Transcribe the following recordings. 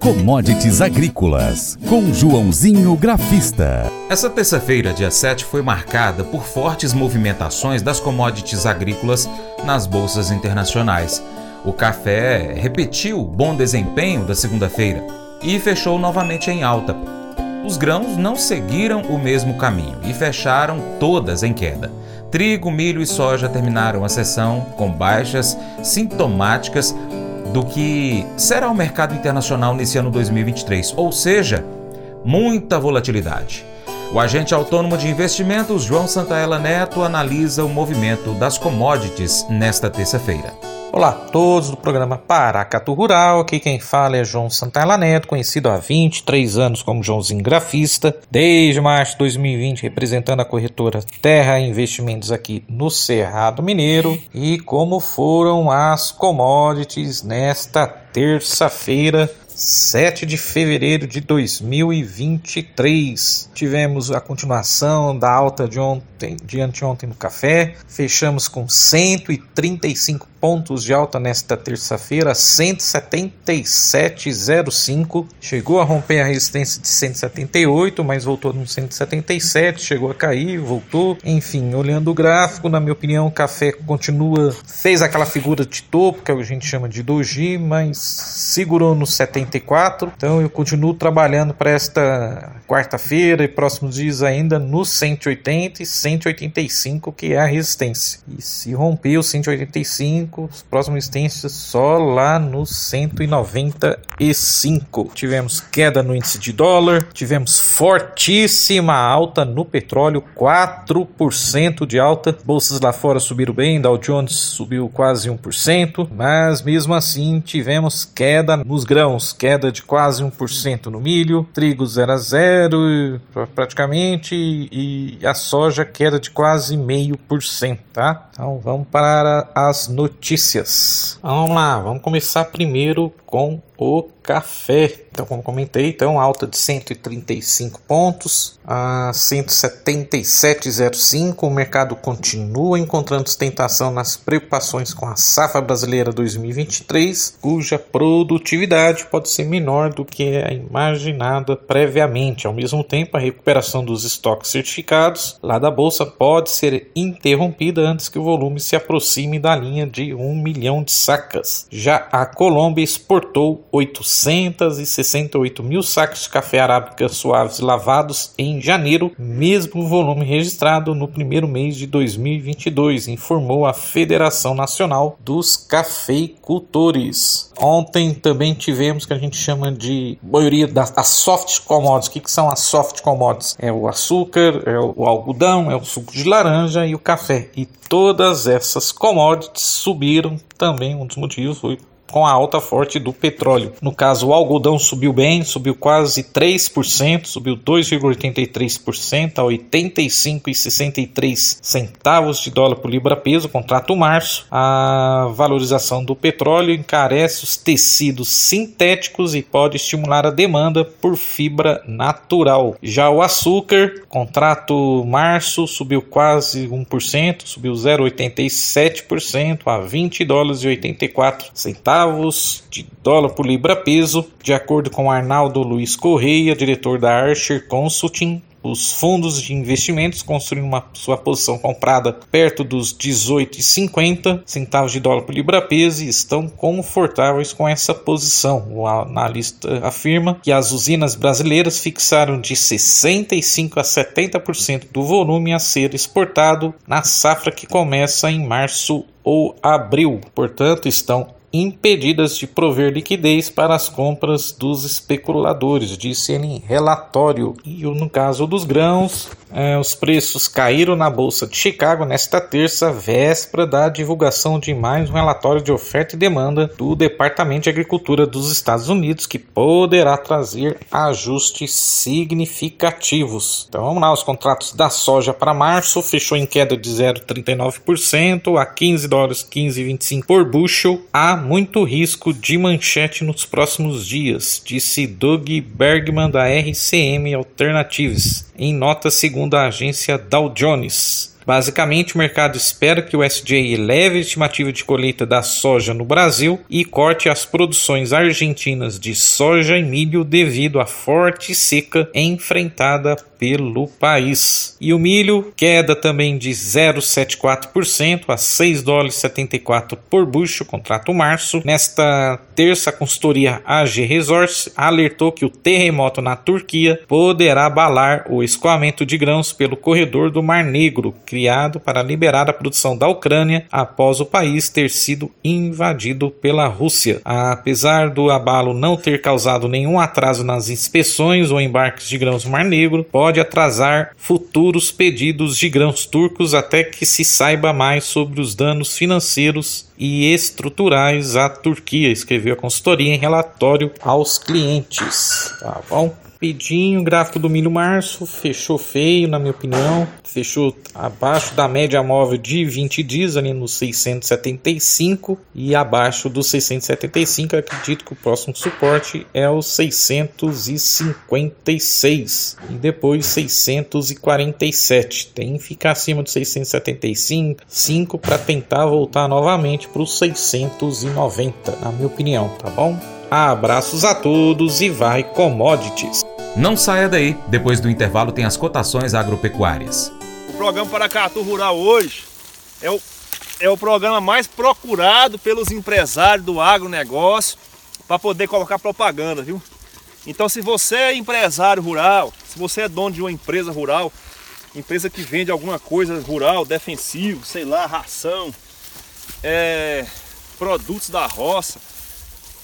Commodities Agrícolas, com Joãozinho Grafista. Essa terça-feira, dia 7, foi marcada por fortes movimentações das commodities agrícolas nas bolsas internacionais. O café repetiu o bom desempenho da segunda-feira e fechou novamente em alta. Os grãos não seguiram o mesmo caminho e fecharam todas em queda. Trigo, milho e soja terminaram a sessão com baixas sintomáticas do que será o mercado internacional nesse ano 2023, ou seja, muita volatilidade. O agente autônomo de investimentos João Santaella Neto analisa o movimento das commodities nesta terça-feira. Olá a todos do programa Paracatu Rural, aqui quem fala é João Santana Neto, conhecido há 23 anos como Joãozinho Grafista, desde março de 2020 representando a corretora Terra Investimentos aqui no Cerrado Mineiro. E como foram as commodities nesta terça-feira 7 de fevereiro de 2023. Tivemos a continuação da alta de ontem, de anteontem no café. Fechamos com 135 pontos de alta nesta terça-feira, 177,05. Chegou a romper a resistência de 178, mas voltou no 177, chegou a cair, voltou. Enfim, olhando o gráfico, na minha opinião, o café continua, fez aquela figura de topo, que a gente chama de doji, mas segurou no 74. Então eu continuo trabalhando para esta quarta-feira e próximos dias ainda no 180 e 185, que é a resistência. E se romper o 185, 195, os próximos instantes só lá no 195. Tivemos queda no índice de dólar, tivemos fortíssima alta no petróleo, 4% de alta. Bolsas lá fora subiram bem, Dow Jones subiu quase 1%, mas mesmo assim tivemos queda nos grãos, queda de quase 1% no milho, trigo 0 a 0 praticamente e a soja queda de quase meio por cento, tá? Então vamos para as notícias notícias. Vamos lá, vamos começar primeiro com o café. Então, como comentei, então alta de 135 pontos a 177,05. O mercado continua encontrando sustentação nas preocupações com a safra brasileira 2023, cuja produtividade pode ser menor do que a imaginada previamente. Ao mesmo tempo, a recuperação dos estoques certificados lá da bolsa pode ser interrompida antes que o volume se aproxime da linha de 1 milhão de sacas. Já a Colômbia exportou 868 mil sacos de café arábica suaves lavados em janeiro, mesmo volume registrado no primeiro mês de 2022, informou a Federação Nacional dos Cafeicultores. Ontem também tivemos que a gente chama de maioria das soft commodities. O que, que são as soft commodities? É o açúcar, é o algodão, é o suco de laranja e o café. E todas essas commodities subiram também. Um dos motivos foi com a alta forte do petróleo. No caso, o algodão subiu bem, subiu quase 3%, subiu 2,83% a 85,63 centavos de dólar por libra peso, contrato março. A valorização do petróleo encarece os tecidos sintéticos e pode estimular a demanda por fibra natural. Já o açúcar, contrato março subiu quase 1%, subiu 0,87% a 20 dólares e 84 centavos centavos de dólar por libra peso, de acordo com Arnaldo Luiz Correia, diretor da Archer Consulting. Os fundos de investimentos construíram uma sua posição comprada perto dos 18,50 centavos de dólar por libra peso e estão confortáveis com essa posição. O analista afirma que as usinas brasileiras fixaram de 65 a 70% do volume a ser exportado na safra que começa em março ou abril. Portanto, estão impedidas de prover liquidez para as compras dos especuladores, disse ele em relatório. E no caso dos grãos, é, os preços caíram na Bolsa de Chicago nesta terça, véspera da divulgação de mais um relatório de oferta e demanda do Departamento de Agricultura dos Estados Unidos, que poderá trazer ajustes significativos. Então vamos lá, os contratos da soja para março fechou em queda de 0,39% a 15 dólares 15,25 por bushel. Há muito risco de manchete nos próximos dias, disse Doug Bergman da RCM Alternatives, em nota segundo a agência Dow Jones. Basicamente, o mercado espera que o SDA eleve a estimativa de colheita da soja no Brasil e corte as produções argentinas de soja e milho devido à forte seca enfrentada pelo país. E o milho queda também de 0,74% a 6 dólares 74 por bucho, contrato março. Nesta terça, a consultoria AG Resource alertou que o terremoto na Turquia poderá abalar o escoamento de grãos pelo corredor do Mar Negro, criado para liberar a produção da Ucrânia após o país ter sido invadido pela Rússia. Apesar do abalo não ter causado nenhum atraso nas inspeções ou embarques de grãos no Mar Negro, pode atrasar futuros pedidos de grãos turcos até que se saiba mais sobre os danos financeiros e estruturais à Turquia, escreveu a consultoria em relatório aos clientes. Tá bom? Rapidinho, gráfico do milho março, fechou feio, na minha opinião. Fechou abaixo da média móvel de 20 dias, ali no 675. E abaixo do 675, acredito que o próximo suporte é o 656. E depois 647. Tem que ficar acima do 675 para tentar voltar novamente para os 690, na minha opinião, tá bom? Abraços a todos e vai commodities. Não saia daí, depois do intervalo tem as cotações agropecuárias. O programa Paracatu Rural hoje é o, é o programa mais procurado pelos empresários do agronegócio para poder colocar propaganda, viu? Então se você é empresário rural, se você é dono de uma empresa rural, empresa que vende alguma coisa rural, defensivo, sei lá, ração, é, produtos da roça,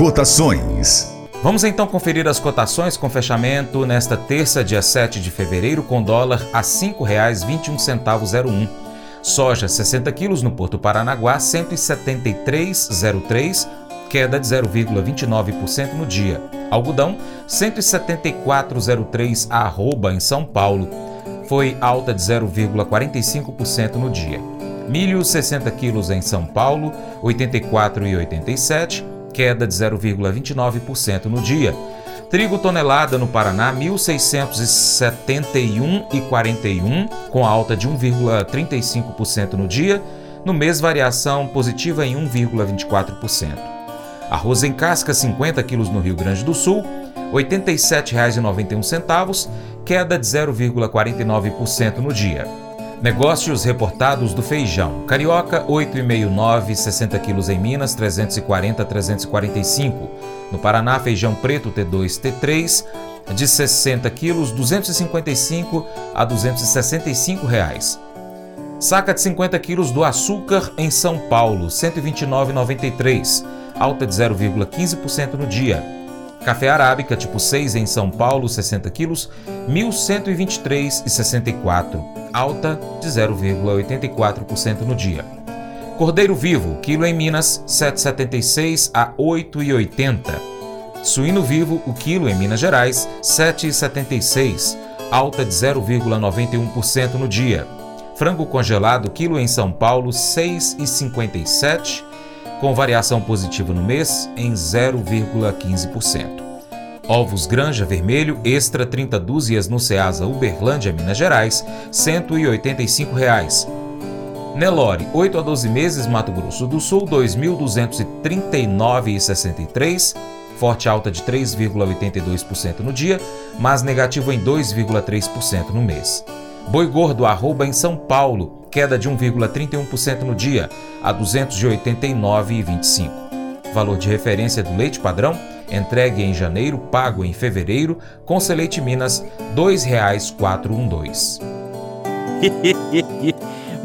Cotações Vamos então conferir as cotações com fechamento nesta terça, dia 7 de fevereiro, com dólar a R$ 5,21,01. Soja 60 quilos no Porto Paranaguá, 173,03, queda de 0,29% no dia. Algodão 174,03 arroba em São Paulo, foi alta de 0,45% no dia. Milho 60 quilos em São Paulo, 84,87 queda de 0,29% no dia. Trigo tonelada no Paraná 1.671,41, com alta de 1,35% no dia. No mês, variação positiva em 1,24%. Arroz em casca 50 quilos no Rio Grande do Sul, R$ 87,91, queda de 0,49% no dia. Negócios reportados do feijão. Carioca 8,59, 60 quilos em Minas 340 345. No Paraná, feijão preto T2 T3 de 60 quilos 255 a 265 reais. Saca de 50 quilos do açúcar em São Paulo 129,93, alta de 0,15% no dia. Café arábica tipo 6 em São Paulo, 60 quilos, 1.123,64, alta de 0,84% no dia. Cordeiro vivo, quilo em Minas, 7,76 a 8,80. Suíno vivo, o quilo em Minas Gerais, 7,76, alta de 0,91% no dia. Frango congelado, quilo em São Paulo, 6,57 com variação positiva no mês em 0,15%. Ovos Granja Vermelho Extra 30 dúzias no Ceasa Uberlândia, Minas Gerais, 185 reais. Nelore, 8 a 12 meses, Mato Grosso do Sul, R$ 2.239,63, forte alta de 3,82% no dia, mas negativo em 2,3% no mês. Boi gordo arroba em São Paulo, queda de 1,31% no dia, a 289,25. Valor de referência do leite padrão, entregue em janeiro, pago em fevereiro, com Seleite Minas, R$ 2,412.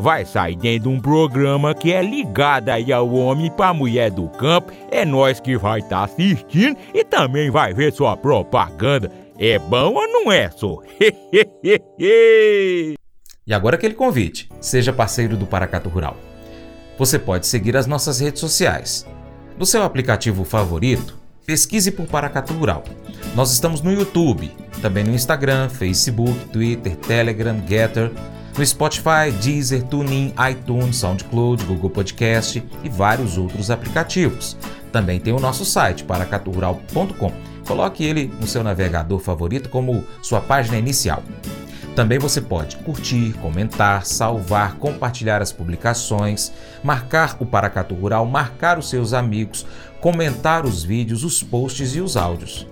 vai sair dentro de um programa que é ligado aí ao homem para mulher do campo. É nós que vai estar tá assistindo e também vai ver sua propaganda. É bom ou não é, só? e agora aquele convite. Seja parceiro do Paracato Rural. Você pode seguir as nossas redes sociais. No seu aplicativo favorito, pesquise por Paracato Rural. Nós estamos no YouTube, também no Instagram, Facebook, Twitter, Telegram, Getter no Spotify, Deezer, TuneIn, iTunes, SoundCloud, Google Podcast e vários outros aplicativos. Também tem o nosso site, paracaturural.com. Coloque ele no seu navegador favorito como sua página inicial. Também você pode curtir, comentar, salvar, compartilhar as publicações, marcar o Paracatu Rural, marcar os seus amigos, comentar os vídeos, os posts e os áudios.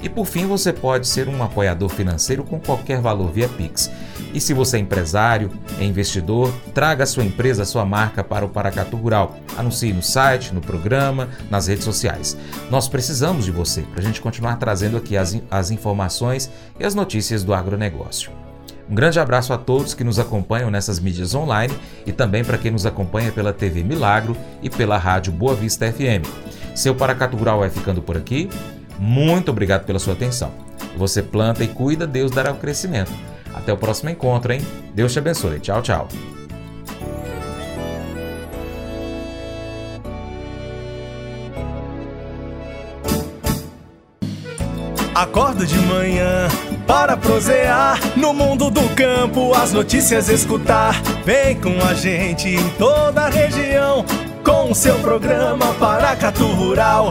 E por fim, você pode ser um apoiador financeiro com qualquer valor via Pix. E se você é empresário, é investidor, traga a sua empresa, a sua marca para o Paracatu Rural. Anuncie no site, no programa, nas redes sociais. Nós precisamos de você para a gente continuar trazendo aqui as, as informações e as notícias do agronegócio. Um grande abraço a todos que nos acompanham nessas mídias online e também para quem nos acompanha pela TV Milagro e pela rádio Boa Vista FM. Seu Paracatu Rural vai ficando por aqui. Muito obrigado pela sua atenção. Você planta e cuida, Deus dará o crescimento. Até o próximo encontro, hein? Deus te abençoe. Tchau, tchau. Acordo de manhã para prosear no mundo do campo, as notícias escutar. Vem com a gente em toda a região com o seu programa Paracatu Rural.